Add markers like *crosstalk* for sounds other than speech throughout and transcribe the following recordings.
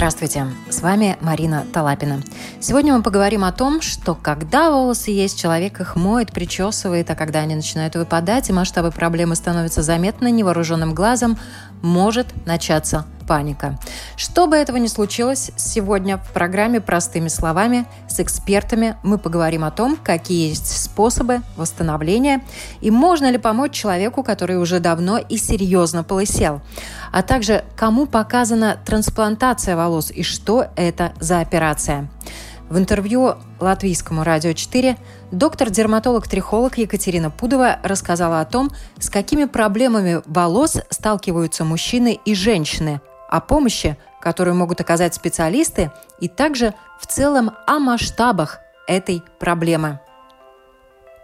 Здравствуйте, с вами Марина Талапина. Сегодня мы поговорим о том, что когда волосы есть, человек их моет, причесывает, а когда они начинают выпадать и масштабы проблемы становятся заметны невооруженным глазом, может начаться паника. Чтобы этого не случилось, сегодня в программе «Простыми словами» с экспертами мы поговорим о том, какие есть способы восстановления и можно ли помочь человеку, который уже давно и серьезно полысел, а также кому показана трансплантация волос и что это за операция. В интервью латвийскому радио 4 доктор-дерматолог-трихолог Екатерина Пудова рассказала о том, с какими проблемами волос сталкиваются мужчины и женщины, о помощи, которую могут оказать специалисты, и также в целом о масштабах этой проблемы.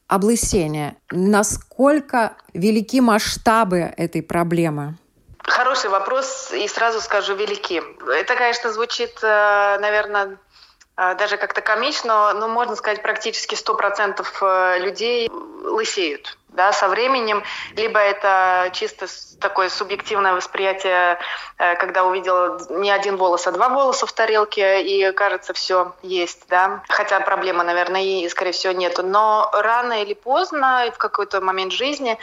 Облысение. Насколько велики масштабы этой проблемы? Хороший вопрос, и сразу скажу велики. Это, конечно, звучит, э, наверное, а, даже как-то комично, но можно сказать, практически 100% э, людей лысеют да, со временем, либо это чисто такое субъективное восприятие, э, когда увидела не один волос, а два волоса в тарелке, и кажется, все есть, да. Хотя проблемы, наверное, и, скорее всего, нету. Но рано или поздно, в какой-то момент жизни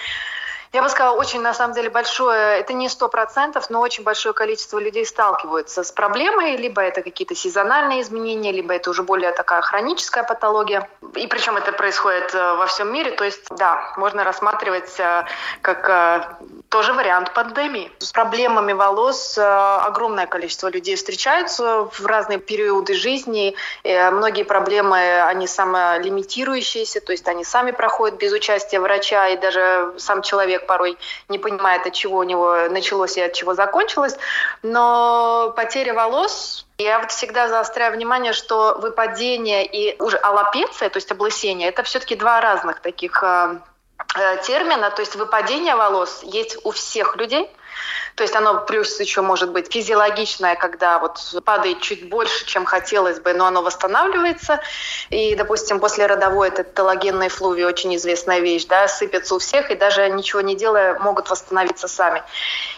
я бы сказала, очень, на самом деле, большое, это не сто процентов, но очень большое количество людей сталкиваются с проблемой, либо это какие-то сезональные изменения, либо это уже более такая хроническая патология. И причем это происходит э, во всем мире, то есть, да, можно рассматривать э, как э, тоже вариант пандемии. С проблемами волос огромное количество людей встречаются в разные периоды жизни. Многие проблемы, они самолимитирующиеся, то есть они сами проходят без участия врача, и даже сам человек человек порой не понимает, от чего у него началось и от чего закончилось. Но потеря волос я вот всегда заостряю внимание, что выпадение и уже аллопеция, то есть облысение, это все-таки два разных таких э, э, термина. То есть выпадение волос есть у всех людей – то есть оно плюс еще может быть физиологичное, когда вот падает чуть больше, чем хотелось бы, но оно восстанавливается. И, допустим, после родовой этот телогенный флуви, очень известная вещь, да, сыпется у всех, и даже ничего не делая, могут восстановиться сами.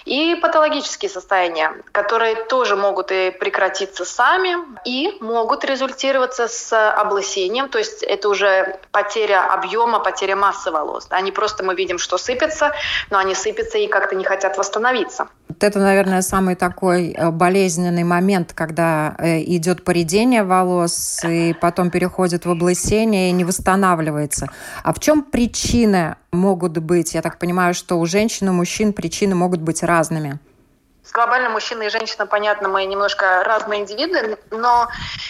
И патологические состояния, которые тоже могут и прекратиться сами, и могут результироваться с облысением, то есть это уже потеря объема, потеря массы волос. Не просто мы видим, что сыпется, но они сыпятся и как-то не хотят восстановиться. Вот это, наверное, самый такой э, болезненный момент, когда э, идет поредение волос и потом переходит в облысение и не восстанавливается. А в чем причины могут быть? Я так понимаю, что у женщин и мужчин причины могут быть разными глобально мужчина и женщина, понятно, мы немножко разные индивиды, но,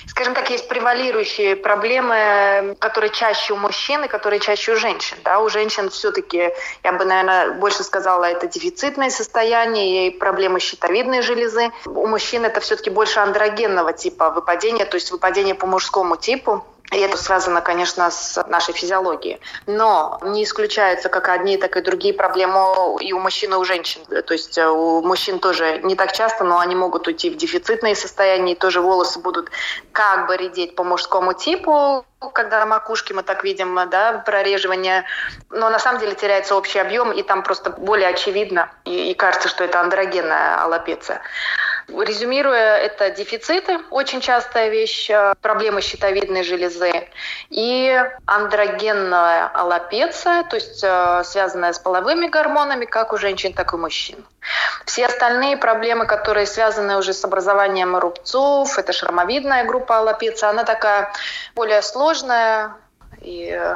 скажем так, есть превалирующие проблемы, которые чаще у мужчин и которые чаще у женщин. Да? У женщин все-таки, я бы, наверное, больше сказала, это дефицитное состояние и проблемы щитовидной железы. У мужчин это все-таки больше андрогенного типа выпадения, то есть выпадение по мужскому типу. И это связано, конечно, с нашей физиологией. Но не исключается как одни, так и другие проблемы и у мужчин, и у женщин. То есть э, у мужчин тоже не так часто, но они могут уйти в дефицитные состояния, и тоже волосы будут как бы редеть по мужскому типу, когда на макушке мы так видим, да, прореживание, но на самом деле теряется общий объем, и там просто более очевидно, и, и кажется, что это андрогенная аллопеция. Резюмируя, это дефициты, очень частая вещь, э, проблемы щитовидной железы, и андрогенная аллопеция, то есть э, связанная с половыми гормонами, как у женщин, так и у мужчин. Все остальные проблемы, которые связаны уже с образованием рубцов, это шрамовидная группа аллопеция, она такая более сложная и э,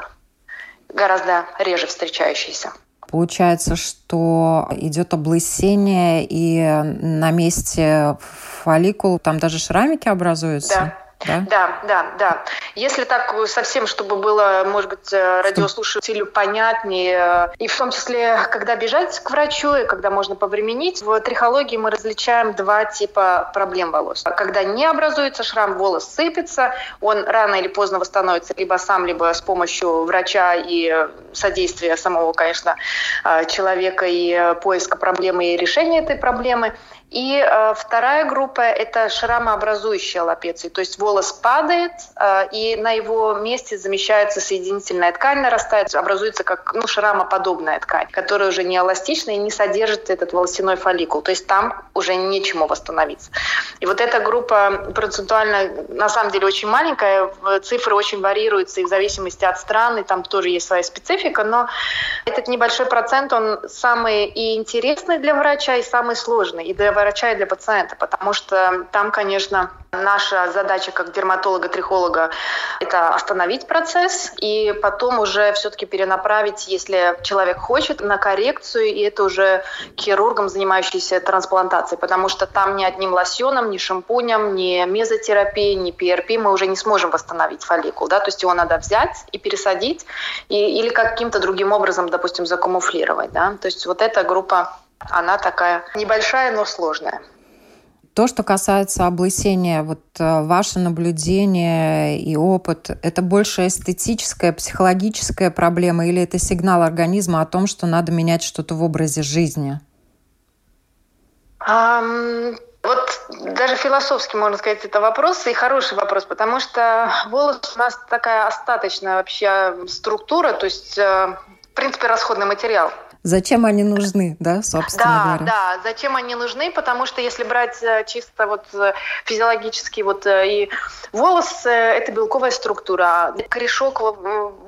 гораздо реже встречающаяся. Получается, что идет облысение, и на месте фолликул там даже шрамики образуются? Да. Да? да, да, да. Если так совсем, чтобы было, может быть, э, радиослушателю понятнее, и в том числе, когда бежать к врачу, и когда можно повременить, в трихологии мы различаем два типа проблем волос. Когда не образуется шрам, волос сыпется, он рано или поздно восстановится либо сам, либо с помощью врача и содействия самого, конечно, э, человека и поиска проблемы и решения этой проблемы. И э, вторая группа – это шрамообразующие лапеции, то есть волос падает, э, и на его месте замещается соединительная ткань, нарастает, образуется как ну, шрамоподобная ткань, которая уже не эластична и не содержит этот волосяной фолликул. То есть там уже нечему восстановиться. И вот эта группа процентуально на самом деле очень маленькая, цифры очень варьируются и в зависимости от стран, и там тоже есть своя специфика, но этот небольшой процент, он самый и интересный для врача, и самый сложный и для врача, и для пациента, потому что там, конечно, наша задача как дерматолога-трихолога – это остановить процесс и потом уже все-таки перенаправить, если человек хочет, на коррекцию, и это уже хирургам, занимающимся трансплантацией, потому что там ни одним лосьоном, ни шампунем, ни мезотерапией, ни ПРП мы уже не сможем восстановить фолликул, да, то есть его надо взять и пересадить, и, или каким-то другим образом, допустим, закамуфлировать, да, то есть вот эта группа, она такая небольшая, но сложная. То, что касается облысения, вот э, ваше наблюдение и опыт, это больше эстетическая, психологическая проблема или это сигнал организма о том, что надо менять что-то в образе жизни? Um, вот даже философски, можно сказать, это вопрос, и хороший вопрос, потому что волос у нас такая остаточная вообще структура, то есть, э, в принципе, расходный материал. Зачем они нужны, да, собственно да, говоря? Да, зачем они нужны, потому что если брать э, чисто вот э, физиологически вот э, и волос, это белковая структура. Корешок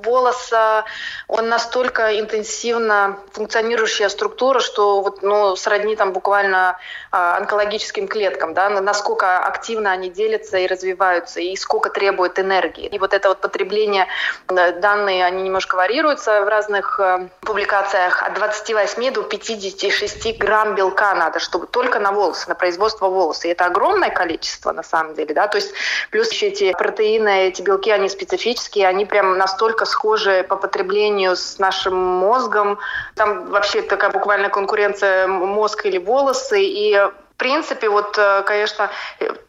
волоса, он настолько интенсивно функционирующая структура, что вот, ну, сродни там буквально а, онкологическим клеткам, да, насколько активно они делятся и развиваются, и сколько требует энергии. И вот это вот потребление, данные, они немножко варьируются в разных публикациях, от 28 до 56 грамм белка надо, чтобы только на волосы, на производство волоса. И это огромное количество на самом деле, да, то есть плюс еще эти протеины, эти белки, они специфические, они прям настолько схожи по потреблению с нашим мозгом. Там вообще такая буквально конкуренция мозг или волосы, и принципе, вот, э, конечно,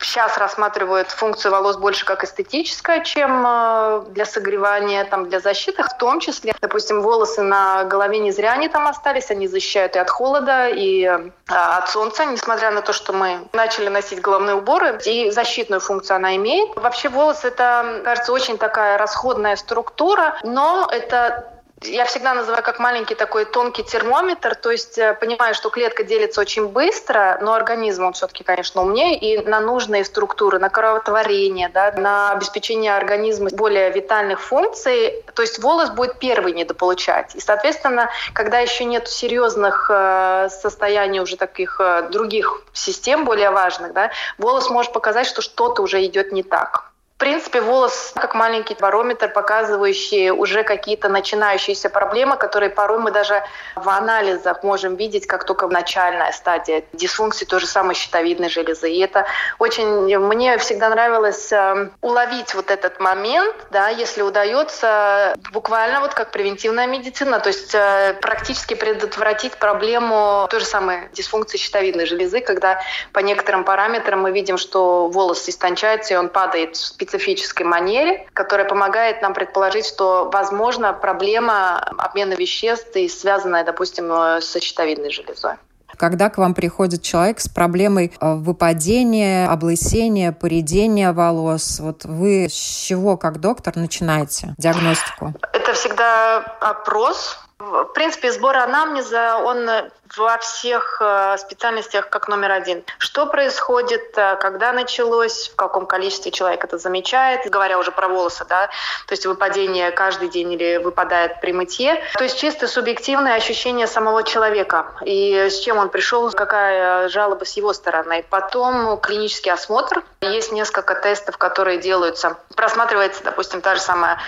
сейчас рассматривают функцию волос больше как эстетическая, чем э, для согревания, там, для защиты, в том числе, допустим, волосы на голове не зря они там остались, они защищают и от холода, и э, от солнца, несмотря на то, что мы начали носить головные уборы, и защитную функцию она имеет. Вообще волос это, кажется, очень такая расходная структура, но это я всегда называю как маленький такой тонкий термометр, то есть э, понимаю, что клетка делится очень быстро, но организм, он все-таки, конечно, умнее, и на нужные структуры, на кровотворение, да, на обеспечение организма более витальных функций, то есть волос будет первый недополучать. И, соответственно, когда еще нет серьезных э, состояний уже таких э, других систем более важных, да, волос может показать, что что-то уже идет не так принципе, волос как маленький барометр, показывающий уже какие-то начинающиеся проблемы, которые порой мы даже в анализах можем видеть, как только в начальная стадия дисфункции той же самой щитовидной железы. И это очень... Мне всегда нравилось э, уловить вот этот момент, да, если удается буквально вот как превентивная медицина, то есть э, практически предотвратить проблему той же самой дисфункции щитовидной железы, когда по некоторым параметрам мы видим, что волос истончается, и он падает в специфической манере, которая помогает нам предположить, что, возможно, проблема обмена веществ и связанная, допустим, с щитовидной железой. Когда к вам приходит человек с проблемой э, выпадения, облысения, поредения волос, вот вы с чего, как доктор, начинаете диагностику? Это всегда опрос. В принципе, сбор анамнеза, он во всех э, специальностях как номер один. Что происходит, э, когда началось, в каком количестве человек это замечает, говоря уже про волосы, да, то есть выпадение каждый день или выпадает при мытье. То есть чисто субъективное ощущение самого человека и с чем он пришел, какая жалоба с его стороны. Потом клинический осмотр. Есть несколько тестов, которые делаются. Просматривается, допустим, та же самая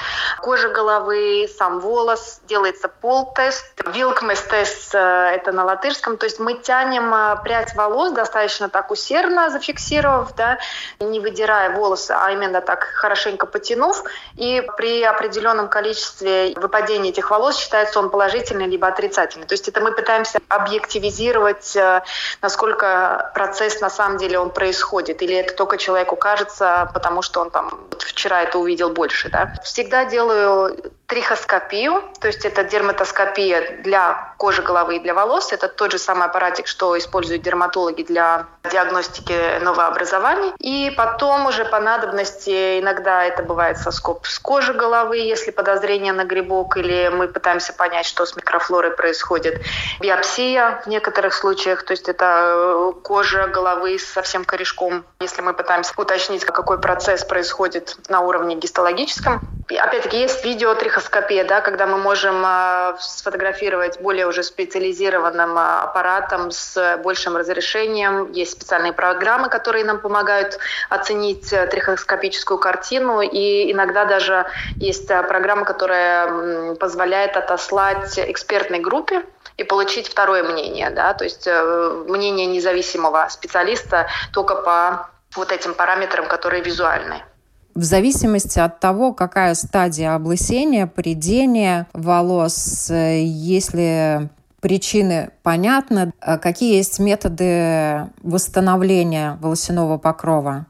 кожа головы, сам волос, делается пол-тест. Вилкмес-тест э, – это на латышском. То есть мы тянем а, прядь волос достаточно так усердно, зафиксировав, да, не выдирая волосы, а именно так хорошенько потянув. И при определенном количестве выпадения этих волос считается он положительный либо отрицательный. То есть это мы пытаемся объективизировать, а, насколько процесс на самом деле он происходит. Или это только человеку кажется, потому что он там вчера это увидел больше. Да? Всегда делаю трихоскопию, то есть это дерматоскопия для кожи головы и для волос. Это тот же самый аппаратик, что используют дерматологи для диагностики новообразований. И потом уже по надобности, иногда это бывает соскоб с кожи головы, если подозрение на грибок, или мы пытаемся понять, что с микрофлорой происходит. Биопсия в некоторых случаях, то есть это э, кожа головы с совсем корешком, если мы пытаемся уточнить, какой процесс происходит на уровне гистологическом. Опять-таки есть видеотрихоскопия, да, когда мы можем э, сфотографировать более уже специализированным э, аппаратом с большим разрешением. Есть специальные программы, которые нам помогают оценить э, трихоскопическую картину. И иногда даже есть э, программа, которая позволяет отослать экспертной группе и получить второе мнение, да, то есть э, мнение независимого специалиста только по вот этим параметрам, которые визуальные. В зависимости от того, какая стадия облысения, придения волос, если причины понятны, какие есть методы восстановления волосяного покрова?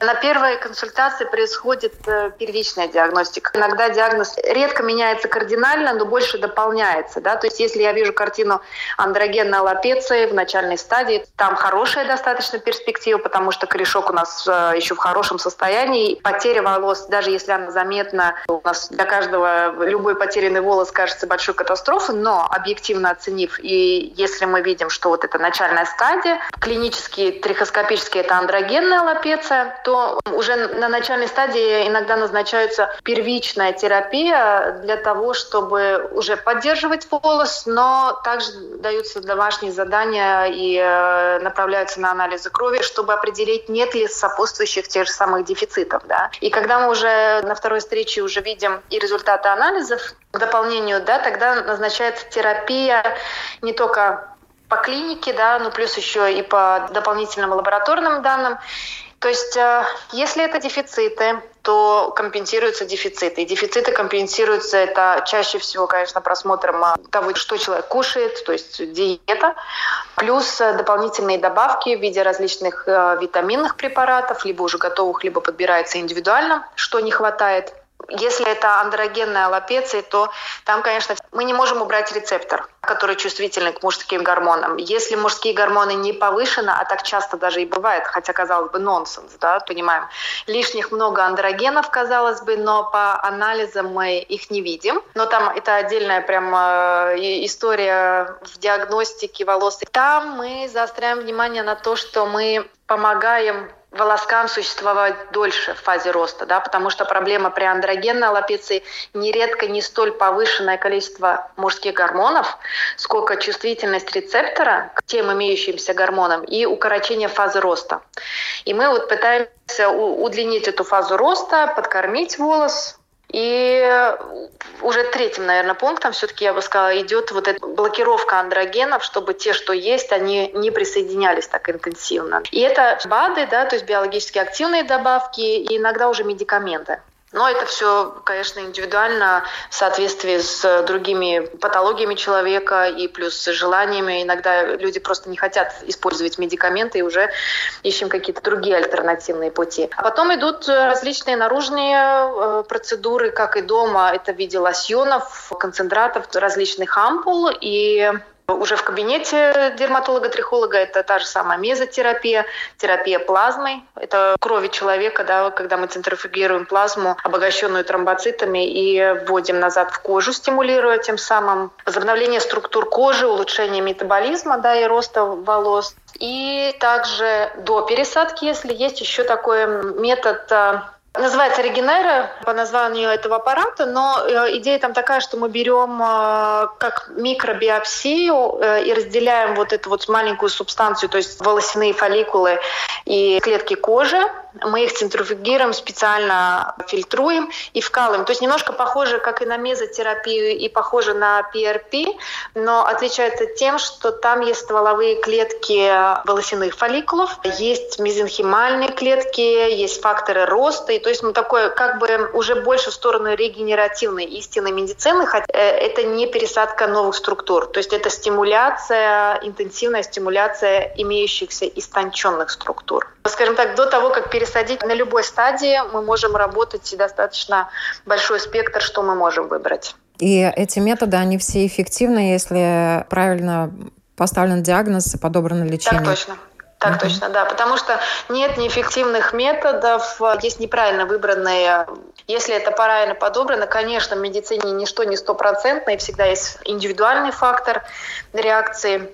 На первой консультации происходит э, первичная диагностика. Иногда диагноз редко меняется кардинально, но больше дополняется. Да? То есть если я вижу картину андрогенной аллопеции в начальной стадии, там хорошая достаточно перспектива, потому что корешок у нас э, еще в хорошем состоянии. Потеря волос, даже если она заметна, у нас для каждого любой потерянный волос кажется большой катастрофой, но объективно оценив, и если мы видим, что вот это начальная стадия, клинически, трихоскопически это андрогенная аллопеция, то уже на начальной стадии иногда назначается первичная терапия для того, чтобы уже поддерживать волос, но также даются домашние задания и э, направляются на анализы крови, чтобы определить, нет ли сопутствующих тех же самых дефицитов. Да? И когда мы уже на второй встрече уже видим и результаты анализов, к дополнению, да, тогда назначается терапия не только по клинике, да, но плюс еще и по дополнительным лабораторным данным. То есть, э, если это дефициты, то компенсируются дефициты. И дефициты компенсируются это чаще всего, конечно, просмотром э, того, что человек кушает, то есть диета, плюс э, дополнительные добавки в виде различных витаминных препаратов, либо уже готовых, либо подбирается индивидуально, что не хватает – если это андрогенная аллопеция, то там, конечно, мы не можем убрать рецептор, который чувствительный к мужским гормонам. Если мужские гормоны не повышены, а так часто даже и бывает, хотя, казалось бы, нонсенс, да, понимаем, лишних много андрогенов, казалось бы, но по анализам мы их не видим. Но там это отдельная прям э, история в диагностике волос. Там мы заостряем внимание на то, что мы помогаем волоскам существовать дольше в фазе роста, да, потому что проблема при андрогенной аллопеции нередко не столь повышенное количество мужских гормонов, сколько чувствительность рецептора к тем имеющимся гормонам и укорочение фазы роста. И мы вот пытаемся удлинить эту фазу роста, подкормить волос, и уже третьим, наверное, пунктом все-таки, я бы сказала, идет вот эта блокировка андрогенов, чтобы те, что есть, они не присоединялись так интенсивно. И это БАДы, да, то есть биологически активные добавки и иногда уже медикаменты. Но это все, конечно, индивидуально в соответствии с другими патологиями человека и плюс желаниями. Иногда люди просто не хотят использовать медикаменты и уже ищем какие-то другие альтернативные пути. А потом идут различные наружные э, процедуры, как и дома. Это в виде лосьонов, концентратов, различных ампул и уже в кабинете дерматолога-трихолога это та же самая мезотерапия, терапия плазмой. Это крови человека, да, когда мы центрифугируем плазму, обогащенную тромбоцитами, и вводим назад в кожу, стимулируя тем самым возобновление структур кожи, улучшение метаболизма да, и роста волос. И также до пересадки, если есть еще такой метод а, Называется Регенера по названию этого аппарата, но э, идея там такая, что мы берем э, как микробиопсию э, и разделяем вот эту вот маленькую субстанцию, то есть волосяные фолликулы и клетки кожи, мы их центрифугируем, специально фильтруем и вкалываем. То есть немножко похоже, как и на мезотерапию, и похоже на PRP, но отличается тем, что там есть стволовые клетки волосяных фолликулов, есть мезенхимальные клетки, есть факторы роста, и то есть мы такое как бы уже больше в сторону регенеративной истинной медицины, хотя э, это не пересадка новых структур, то есть это стимуляция, интенсивная стимуляция имеющихся истонченных структур. Скажем так, до того, как пересадить на любой стадии, мы можем работать и достаточно большой спектр, что мы можем выбрать. И эти методы, они все эффективны, если правильно поставлен диагноз и подобрано лечение. Так точно. Так uh-huh. точно, да. Потому что нет неэффективных методов, есть неправильно выбранные. Если это правильно подобрано, конечно, в медицине ничто не стопроцентно, и всегда есть индивидуальный фактор реакции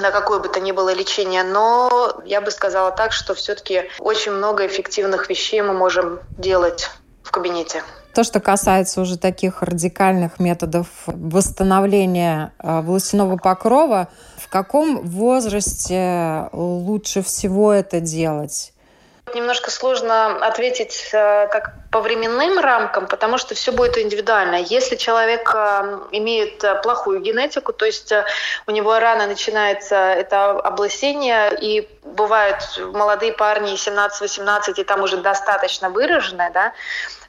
на какое бы то ни было лечение, но я бы сказала так, что все-таки очень много эффективных вещей мы можем делать в кабинете. То, что касается уже таких радикальных методов восстановления э, волосяного покрова, в каком возрасте лучше всего это делать? Немножко сложно ответить э, так по временным рамкам, потому что все будет индивидуально. Если человек э, имеет плохую генетику, то есть у него рано начинается это облысение, и бывают молодые парни 17-18, и там уже достаточно выраженное, да,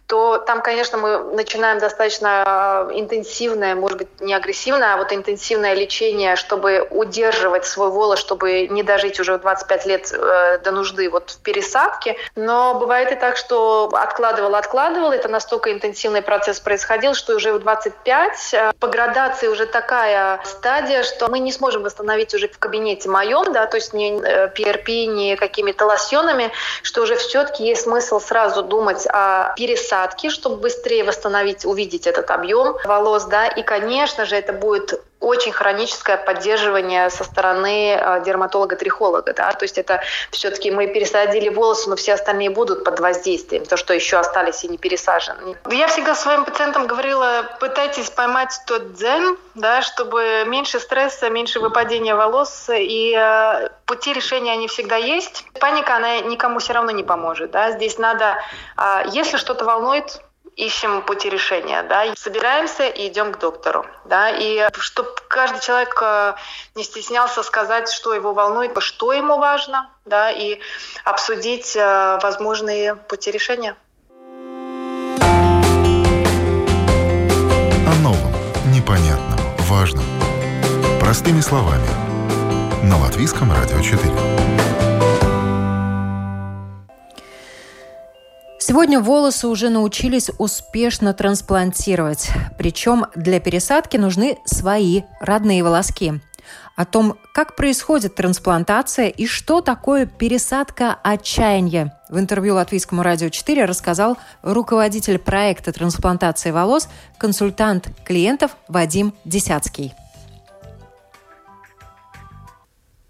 то там, конечно, мы начинаем достаточно э, интенсивное, может быть, не агрессивное, а вот интенсивное лечение, чтобы удерживать свой волос, чтобы не дожить уже в 25 лет э, до нужды вот в пересадке. Но бывает и так, что откладывал, откладывал, это настолько интенсивный процесс происходил, что уже в 25 э, по градации уже такая стадия, что мы не сможем восстановить уже в кабинете моем, да, то есть не PRP, не какими-то лосьонами, что уже все-таки есть смысл сразу думать о пересадке пересадки, чтобы быстрее восстановить, увидеть этот объем волос, да, и, конечно же, это будет очень хроническое поддерживание со стороны э, дерматолога-трихолога. Да? То есть это все-таки мы пересадили волосы, но все остальные будут под воздействием, то, что еще остались и не пересажены. Я всегда своим пациентам говорила, пытайтесь поймать тот дзен, да, чтобы меньше стресса, меньше выпадения волос, и э, пути решения они всегда есть. Паника, она никому все равно не поможет. Да? Здесь надо, э, если что-то волнует, ищем пути решения, да, собираемся и идем к доктору, да, и чтобы каждый человек э, не стеснялся сказать, что его волнует, что ему важно, да, и обсудить э, возможные пути решения. О новом, непонятном, важном. Простыми словами. На Латвийском радио 4. Сегодня волосы уже научились успешно трансплантировать. Причем для пересадки нужны свои родные волоски. О том, как происходит трансплантация и что такое пересадка отчаяния, в интервью Латвийскому радио 4 рассказал руководитель проекта трансплантации волос, консультант клиентов Вадим Десяцкий.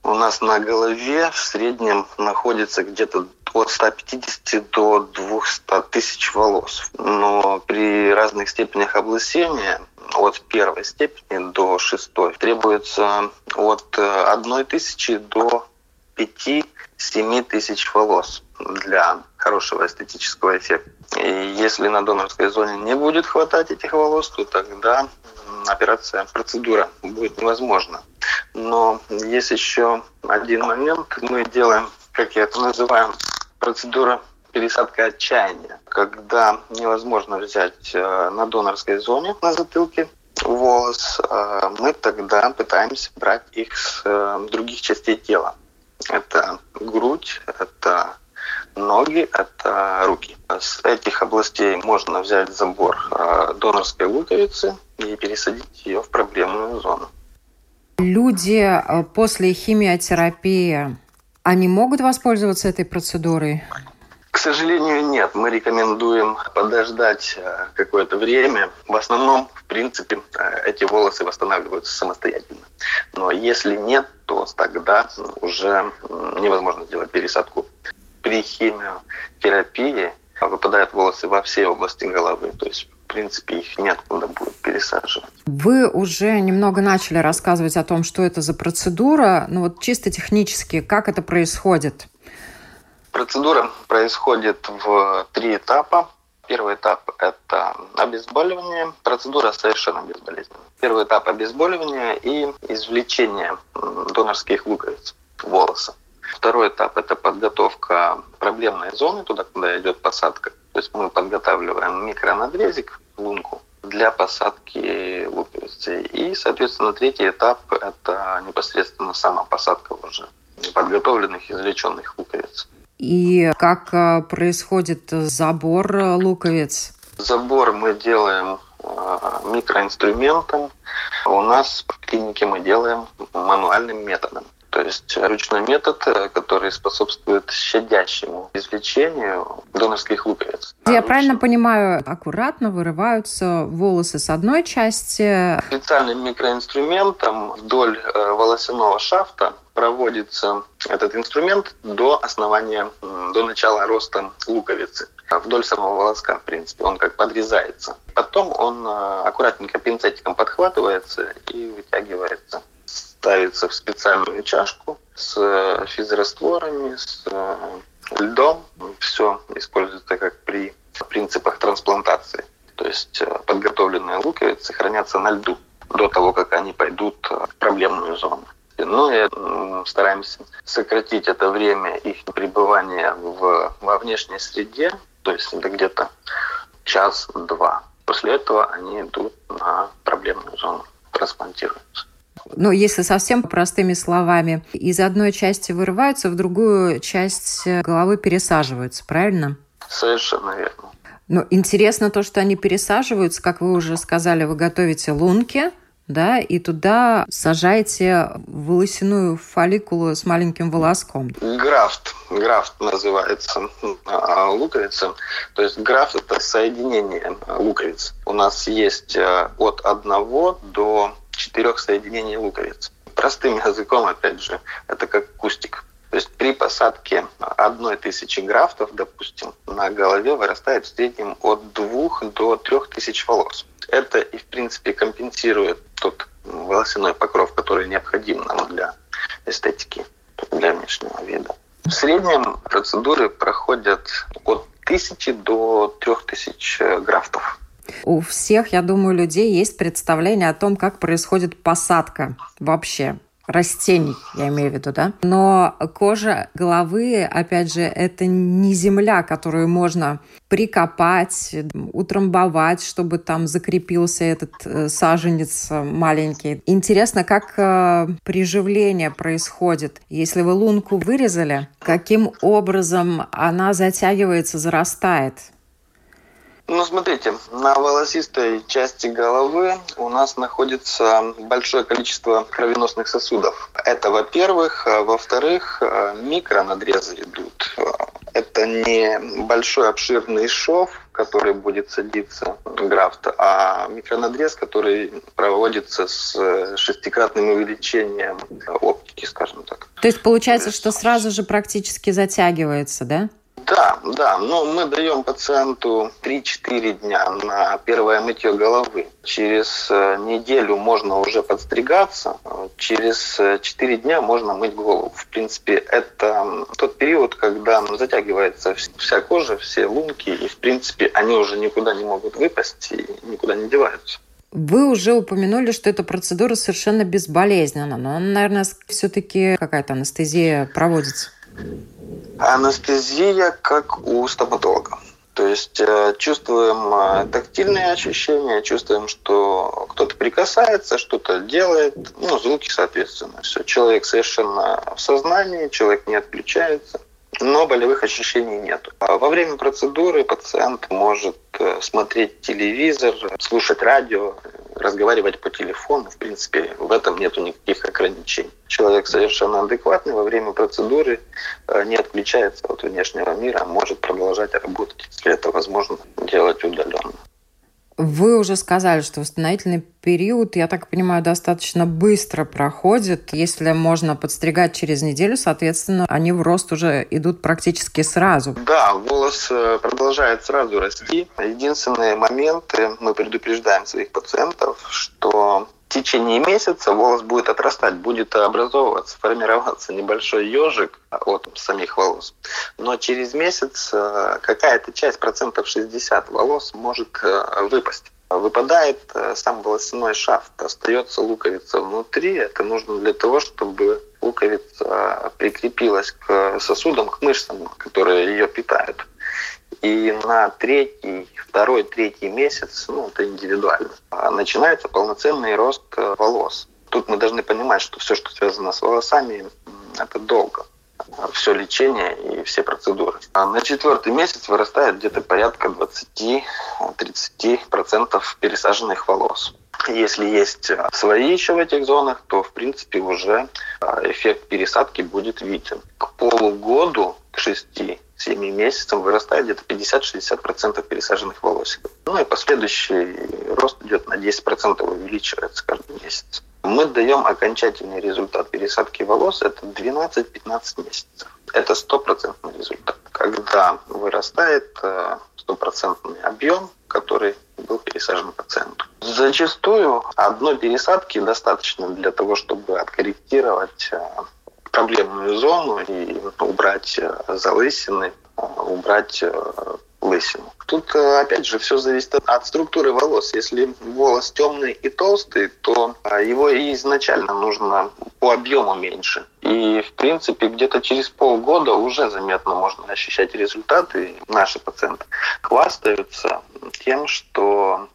У нас на голове в среднем находится где-то от 150 до 200 тысяч волос. Но при разных степенях облысения от первой степени до шестой требуется от одной тысячи до 5-7 тысяч волос для хорошего эстетического эффекта. И если на донорской зоне не будет хватать этих волос, то тогда операция, процедура будет невозможна. Но есть еще один момент. Мы делаем, как я это называю, процедура пересадка отчаяния, когда невозможно взять э, на донорской зоне на затылке волос, э, мы тогда пытаемся брать их с э, других частей тела. Это грудь, это ноги, это руки. С этих областей можно взять забор донорской луковицы и пересадить ее в проблемную зону. Люди после химиотерапии они могут воспользоваться этой процедурой? К сожалению, нет. Мы рекомендуем подождать э, какое-то время. В основном, в принципе, э, эти волосы восстанавливаются самостоятельно. Но если нет, то тогда уже невозможно сделать пересадку. При химиотерапии выпадают волосы во все области головы. То есть в принципе, их неоткуда будет пересаживать. Вы уже немного начали рассказывать о том, что это за процедура, но вот чисто технически, как это происходит? Процедура происходит в три этапа. Первый этап – это обезболивание. Процедура совершенно безболезненная. Первый этап – обезболивание и извлечение донорских луковиц волоса. Второй этап – это подготовка проблемной зоны, туда, куда идет посадка. То есть мы подготавливаем микронадрезик, лунку, для посадки луковицы. И, соответственно, третий этап – это непосредственно сама посадка уже подготовленных, извлеченных луковиц. И как э, происходит забор луковиц? Забор мы делаем э, микроинструментом. У нас в клинике мы делаем мануальным методом. То есть ручной метод, э, который способствует щадящему извлечению донорских луковиц. Я а правильно понимаю, аккуратно вырываются волосы с одной части? Специальным микроинструментом вдоль э, волосяного шафта проводится этот инструмент до основания, до начала роста луковицы. Вдоль самого волоска, в принципе, он как подрезается. Потом он э, аккуратненько пинцетиком подхватывается и вытягивается ставится в специальную чашку с э, физрастворами, с э, льдом. Все используется как при принципах трансплантации. То есть э, подготовленные луковицы хранятся на льду до того, как они пойдут в проблемную зону. Ну и стараемся сократить это время их пребывания в, во внешней среде, то есть это где-то час-два. После этого они идут на проблемную зону, трансплантируются. Ну, если совсем простыми словами, из одной части вырываются, в другую часть головы пересаживаются, правильно? Совершенно верно. Но интересно то, что они пересаживаются, как вы уже сказали, вы готовите лунки, да, и туда сажаете волосяную фолликулу с маленьким волоском. Графт. Графт называется а, луковица. То есть графт – это соединение луковиц. У нас есть э, от одного до четырех соединений луковиц. Простым языком, опять же, это как кустик. То есть при посадке одной тысячи графтов, допустим, на голове вырастает в среднем от двух до трех тысяч волос. Это и, в принципе, компенсирует тот волосяной покров, который необходим нам для эстетики, для внешнего вида. В среднем процедуры проходят от тысячи до трех тысяч графтов. У всех, я думаю, людей есть представление о том, как происходит посадка вообще растений, я имею в виду, да. Но кожа головы, опять же, это не земля, которую можно прикопать, утрамбовать, чтобы там закрепился этот э, саженец маленький. Интересно, как э, приживление происходит. Если вы лунку вырезали, каким образом она затягивается, зарастает? Ну, смотрите, на волосистой части головы у нас находится большое количество кровеносных сосудов. Это, во-первых. А во-вторых, а, микронадрезы идут. Это не большой обширный шов, который будет садиться графт, а микронадрез, который проводится с шестикратным увеличением оптики, скажем так. То есть получается, что сразу же практически затягивается, да? Да, да, но мы даем пациенту 3-4 дня на первое мытье головы. Через э, неделю можно уже подстригаться, через 4 дня можно мыть голову. В принципе, это тот период, когда затягивается вся кожа, все лунки, и в принципе они уже никуда не могут выпасть и никуда не деваются. Вы уже упомянули, что эта процедура совершенно безболезненна, но, наверное, все-таки какая-то анестезия проводится. Анестезия, как у стоматолога. То есть э, чувствуем э, тактильные ощущения, чувствуем, что кто-то прикасается, что-то делает, ну, звуки, соответственно. Все, человек совершенно в сознании, человек не отключается но болевых ощущений нет. А во время процедуры пациент может э, смотреть телевизор, слушать радио, разговаривать по телефону. В принципе, в этом нет никаких ограничений. Человек совершенно адекватный во время процедуры э, не отключается от внешнего мира, может продолжать работать, если это возможно делать удаленно. Вы уже сказали, что восстановительный период, я так понимаю, достаточно быстро проходит. Если можно подстригать через неделю, соответственно, они в рост уже идут практически сразу. Да, волос э, продолжает сразу расти. Единственные моменты, мы предупреждаем своих пациентов, что в течение месяца волос будет отрастать, будет образовываться, формироваться небольшой ежик от самих волос. Но через месяц э, какая-то часть, процентов 60 волос может э, выпасть. Выпадает э, сам волосяной шафт, остается луковица внутри. Это нужно для того, чтобы луковица прикрепилась к сосудам, к мышцам, которые ее питают. И на третий, второй, третий месяц, ну, это индивидуально, а начинается полноценный рост э, волос. Тут мы должны понимать, что все, что связано с волосами, это долго. Все лечение и все процедуры. А на четвертый месяц вырастает где-то порядка 20-30% пересаженных волос. Если есть свои еще в этих зонах, то, в принципе, уже эффект пересадки будет виден. К полугоду, к 6 7 месяцам вырастает где-то 50-60% пересаженных волосиков. Ну и последующий рост идет на 10% увеличивается каждый месяц. Мы даем окончательный результат пересадки волос, это 12-15 месяцев. Это стопроцентный результат, когда вырастает э, стопроцентный объем, который был пересажен пациенту. Зачастую одной пересадки достаточно для того, чтобы откорректировать э, проблемную зону и убрать э, залысины, убрать лысину. Тут, э, опять же, все зависит от структуры волос. Если волос темный и толстый, то а, его изначально нужно по объему меньше. И, в принципе, где-то через полгода уже заметно можно ощущать результаты. Наши пациенты хвастаются тем, что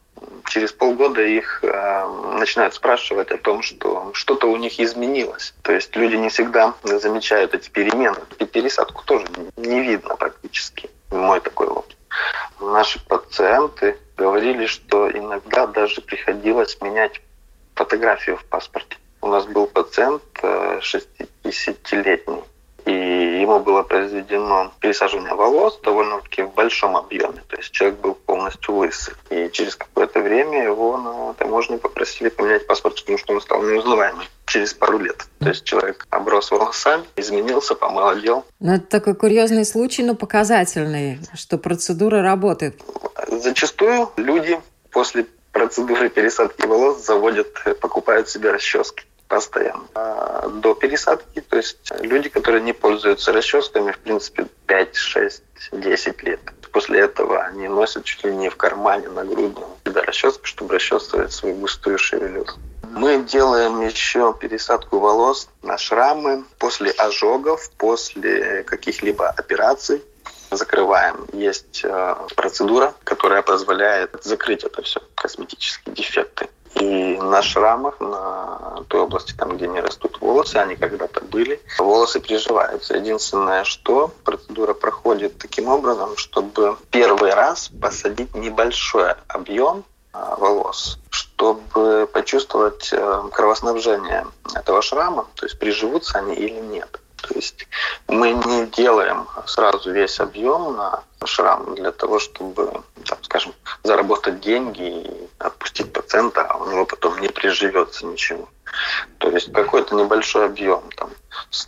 через полгода их э, начинают спрашивать о том, что что-то у них изменилось. То есть люди не всегда замечают эти перемены. И пересадку тоже не видно практически. Мой такой опыт. Наши пациенты говорили, что иногда даже приходилось менять фотографию в паспорте. У нас был пациент 60-летний, э, и ему было произведено пересаживание волос довольно-таки в большом объеме. То есть человек был полностью лысый. И через какое-то время его на таможне попросили поменять паспорт, потому что он стал неузнаваемый через пару лет. То есть человек оброс волосами, изменился, помолодел. Ну, это такой курьезный случай, но показательный, что процедура работает. Зачастую люди после процедуры пересадки волос заводят, покупают себе расчески постоянно. А до пересадки, то есть люди, которые не пользуются расческами, в принципе, 5, 6, 10 лет. После этого они носят чуть ли не в кармане на грудном себя расческу, чтобы расчесывать свою густую шевелюру. Мы делаем еще пересадку волос на шрамы после ожогов, после каких-либо операций закрываем. Есть э, процедура, которая позволяет закрыть это все, косметические дефекты. И на шрамах, на той области, там, где не растут волосы, они когда-то были, волосы приживаются. Единственное, что процедура проходит таким образом, чтобы первый раз посадить небольшой объем а, волос, чтобы почувствовать э, кровоснабжение этого шрама, то есть приживутся они или нет. То есть мы не делаем сразу весь объем на шрам для того, чтобы, там, скажем, заработать деньги отпустить пациента, а у него потом не приживется ничего. То есть какой-то небольшой объем, там,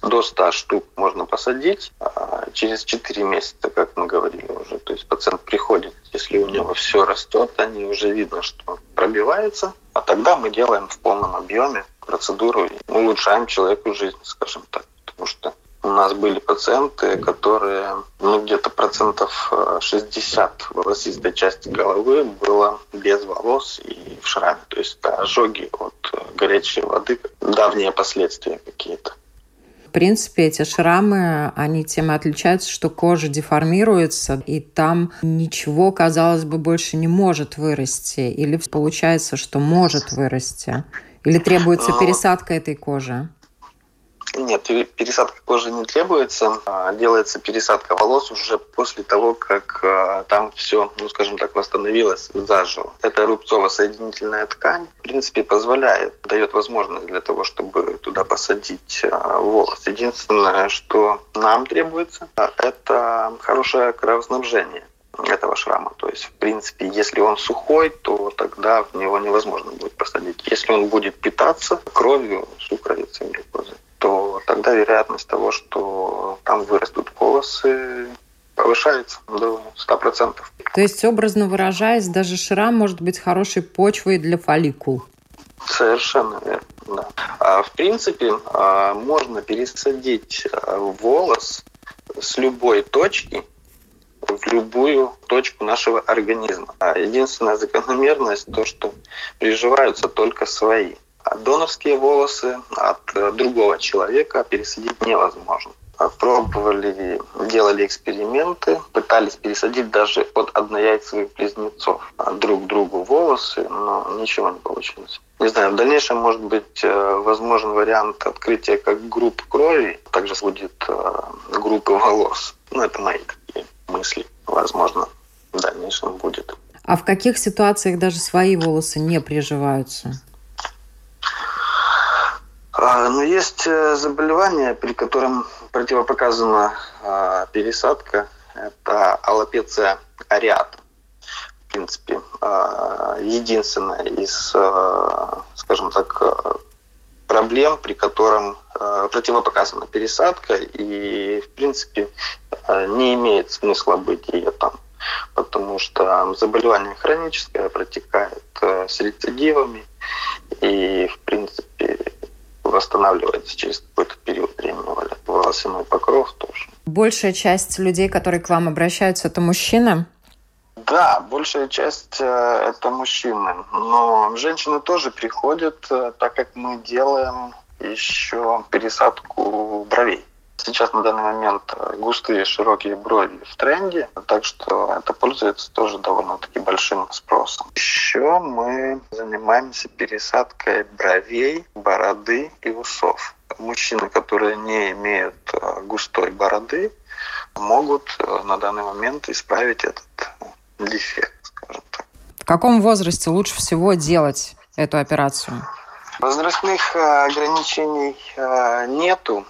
до 100 штук можно посадить а через 4 месяца, как мы говорили уже. То есть пациент приходит, если у него все растет, они уже видно, что пробивается, а тогда мы делаем в полном объеме процедуру и улучшаем человеку жизнь, скажем так потому что у нас были пациенты, которые, ну, где-то процентов 60 э, волосистой части головы было без волос и в шраме. То есть это ожоги от э, горячей воды, давние последствия какие-то. В принципе, эти шрамы, они тем и отличаются, что кожа деформируется, и там ничего, казалось бы, больше не может вырасти. Или получается, что может вырасти. Или требуется ну, пересадка этой кожи? Нет, пересадка кожи не требуется. А делается пересадка волос уже после того, как а, там все, ну скажем так, восстановилось заживо. Это рубцово-соединительная ткань, в принципе, позволяет, дает возможность для того, чтобы туда посадить а, волос. Единственное, что нам требуется, это хорошее кровоснабжение этого шрама. То есть, в принципе, если он сухой, то тогда в него невозможно будет посадить. Если он будет питаться кровью, сукровицей, глюкозой, то тогда вероятность того, что там вырастут волосы, повышается до 100%. То есть, образно выражаясь, даже шрам может быть хорошей почвой для фолликул? Совершенно верно, да. А, в принципе, а, можно пересадить а, волос с любой точки в любую точку нашего организма. Единственная закономерность то, что приживаются только свои. А донорские волосы от э, другого человека пересадить невозможно. Пробовали, делали эксперименты, пытались пересадить даже от однояйцевых близнецов друг другу волосы, но ничего не получилось. Не знаю, в дальнейшем может быть э, возможен вариант открытия как групп крови, также будет э, группы волос. Ну, это мои такие мысли. Возможно, в дальнейшем будет. А в каких ситуациях даже свои волосы не приживаются? А, ну, есть э, заболевания, при котором противопоказана а, пересадка. Это аллопеция ареата. В принципе, а, единственная из, скажем так, проблем, при котором а, противопоказана пересадка, и, в принципе, не имеет смысла быть ее там потому что заболевание хроническое протекает э, с рецидивами и, в принципе, восстанавливается через какой-то период времени волосяной покров тоже. Большая часть людей, которые к вам обращаются, это мужчины? Да, большая часть э, это мужчины. Но женщины тоже приходят, э, так как мы делаем еще пересадку бровей. Сейчас на данный момент э, густые широкие брови в тренде, так что это пользуется тоже довольно-таки большим спросом. Еще мы занимаемся пересадкой бровей, бороды и усов. Мужчины, которые не имеют э, густой бороды, могут э, на данный момент исправить этот дефект, скажем так. В каком возрасте лучше всего делать эту операцию? Возрастных ограничений нету.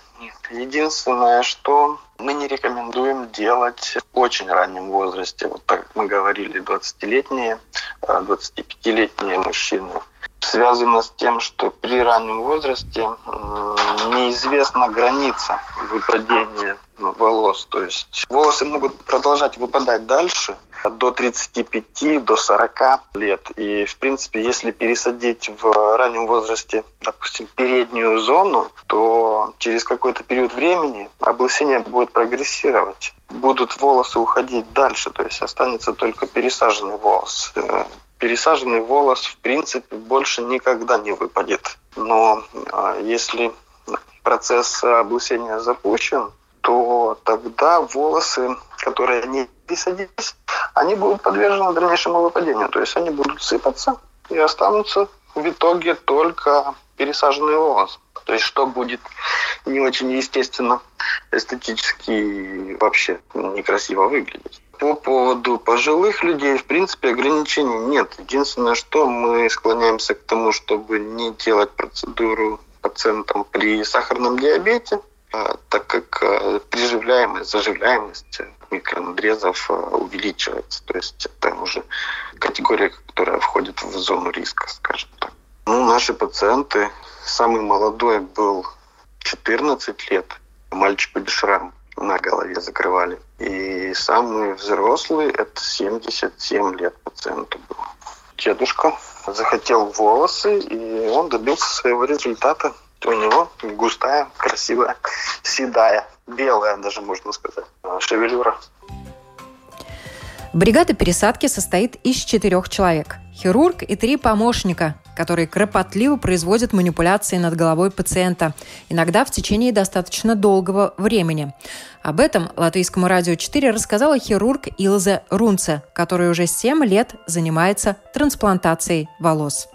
Единственное, что мы не рекомендуем делать в очень раннем возрасте. Вот так мы говорили, 20-летние, 25-летние мужчины. Связано с тем, что при раннем возрасте неизвестна граница выпадения волос. То есть волосы могут продолжать выпадать дальше, до 35, до 40 лет. И, в принципе, если пересадить в раннем возрасте, допустим, переднюю зону, то через какой-то период времени облысение будет прогрессировать. Будут волосы уходить дальше, то есть останется только пересаженный волос. Э, пересаженный волос, в принципе, больше никогда не выпадет. Но а, если процесс облысения запущен, то тогда волосы, которые не пересадились, они будут подвержены дальнейшему выпадению. То есть они будут сыпаться и останутся в итоге только пересаженные волосы. То есть что будет не очень естественно, эстетически вообще некрасиво выглядеть. По поводу пожилых людей, в принципе, ограничений нет. Единственное, что мы склоняемся к тому, чтобы не делать процедуру пациентам при сахарном диабете, так как а, приживляемость, заживляемость микронадрезов а, увеличивается. То есть это уже категория, которая входит в зону риска, скажем так. Ну, наши пациенты, самый молодой был 14 лет, мальчик без шрам на голове закрывали. И самый взрослый, это 77 лет пациенту был. Дедушка захотел волосы, и он добился своего результата у него густая, красивая, седая, белая даже, можно сказать, шевелюра. Бригада пересадки состоит из четырех человек. Хирург и три помощника, которые кропотливо производят манипуляции над головой пациента, иногда в течение достаточно долгого времени. Об этом Латвийскому радио 4 рассказала хирург Илза Рунце, который уже 7 лет занимается трансплантацией волос.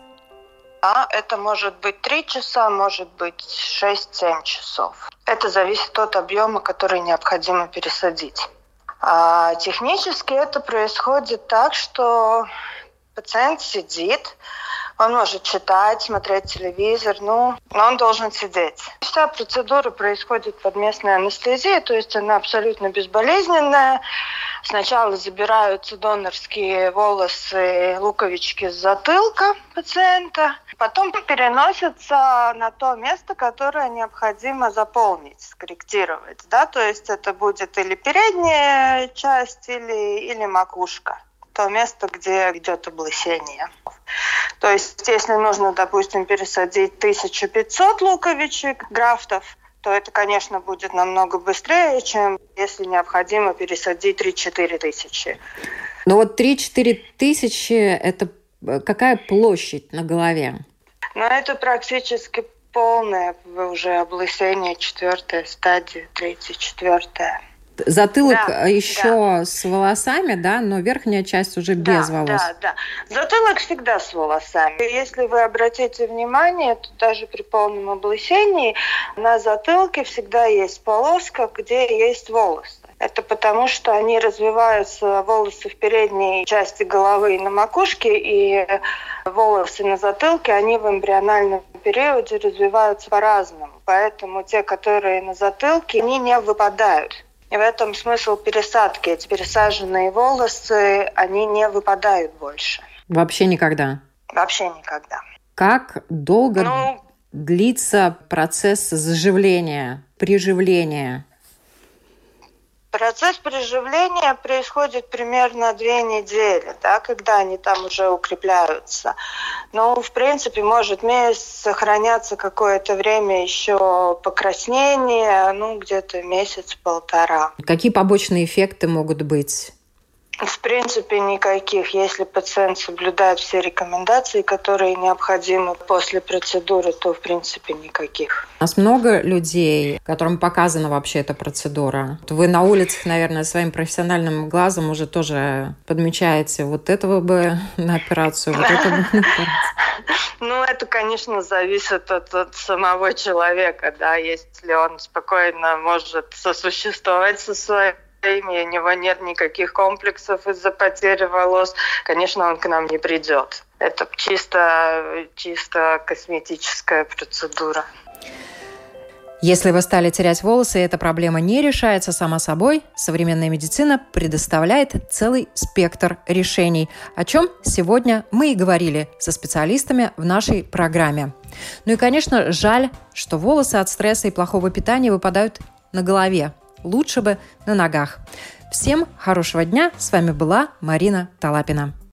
А это может быть 3 часа, может быть 6-7 часов. Это зависит от объема, который необходимо пересадить. А технически это происходит так, что пациент сидит, он может читать, смотреть телевизор, ну, но он должен сидеть. Вся процедура происходит под местной анестезией, то есть она абсолютно безболезненная. Сначала забираются донорские волосы, луковички с затылка пациента, потом переносятся на то место, которое необходимо заполнить, скорректировать. Да? То есть это будет или передняя часть, или, или макушка то место, где идет облысение. То есть, если нужно, допустим, пересадить 1500 луковичек, графтов, то это, конечно, будет намного быстрее, чем если необходимо пересадить 3-4 тысячи. Но вот 3-4 тысячи – это э, какая площадь на голове? Ну, это практически полное уже облысение, четвертая стадия, третья, четвертая. Затылок да, еще да. с волосами, да, но верхняя часть уже да, без волос. Да, да. Затылок всегда с волосами. Если вы обратите внимание, то даже при полном облысении на затылке всегда есть полоска, где есть волосы. Это потому, что они развиваются, волосы в передней части головы и на макушке, и волосы на затылке, они в эмбриональном периоде развиваются по-разному. Поэтому те, которые на затылке, они не выпадают. И в этом смысл пересадки. Эти пересаженные волосы, они не выпадают больше. Вообще никогда? Вообще никогда. Как долго ну, длится процесс заживления, приживления? Процесс приживления происходит примерно две недели, да, когда они там уже укрепляются. Но, в принципе, может месяц сохраняться какое-то время еще покраснение, ну, где-то месяц-полтора. Какие побочные эффекты могут быть? В принципе, никаких. Если пациент соблюдает все рекомендации, которые необходимы после процедуры, то, в принципе, никаких. У нас много людей, которым показана вообще эта процедура. Вы на улицах, наверное, своим профессиональным глазом уже тоже подмечаете, вот этого бы на операцию, вот это бы на *laughs* операцию. Ну, это, конечно, зависит от, от самого человека, да, если он спокойно может сосуществовать со своей у него нет никаких комплексов из-за потери волос, конечно, он к нам не придет. Это чисто, чисто косметическая процедура. Если вы стали терять волосы, и эта проблема не решается сама собой, современная медицина предоставляет целый спектр решений, о чем сегодня мы и говорили со специалистами в нашей программе. Ну и, конечно, жаль, что волосы от стресса и плохого питания выпадают на голове. Лучше бы на ногах. Всем хорошего дня. С вами была Марина Талапина.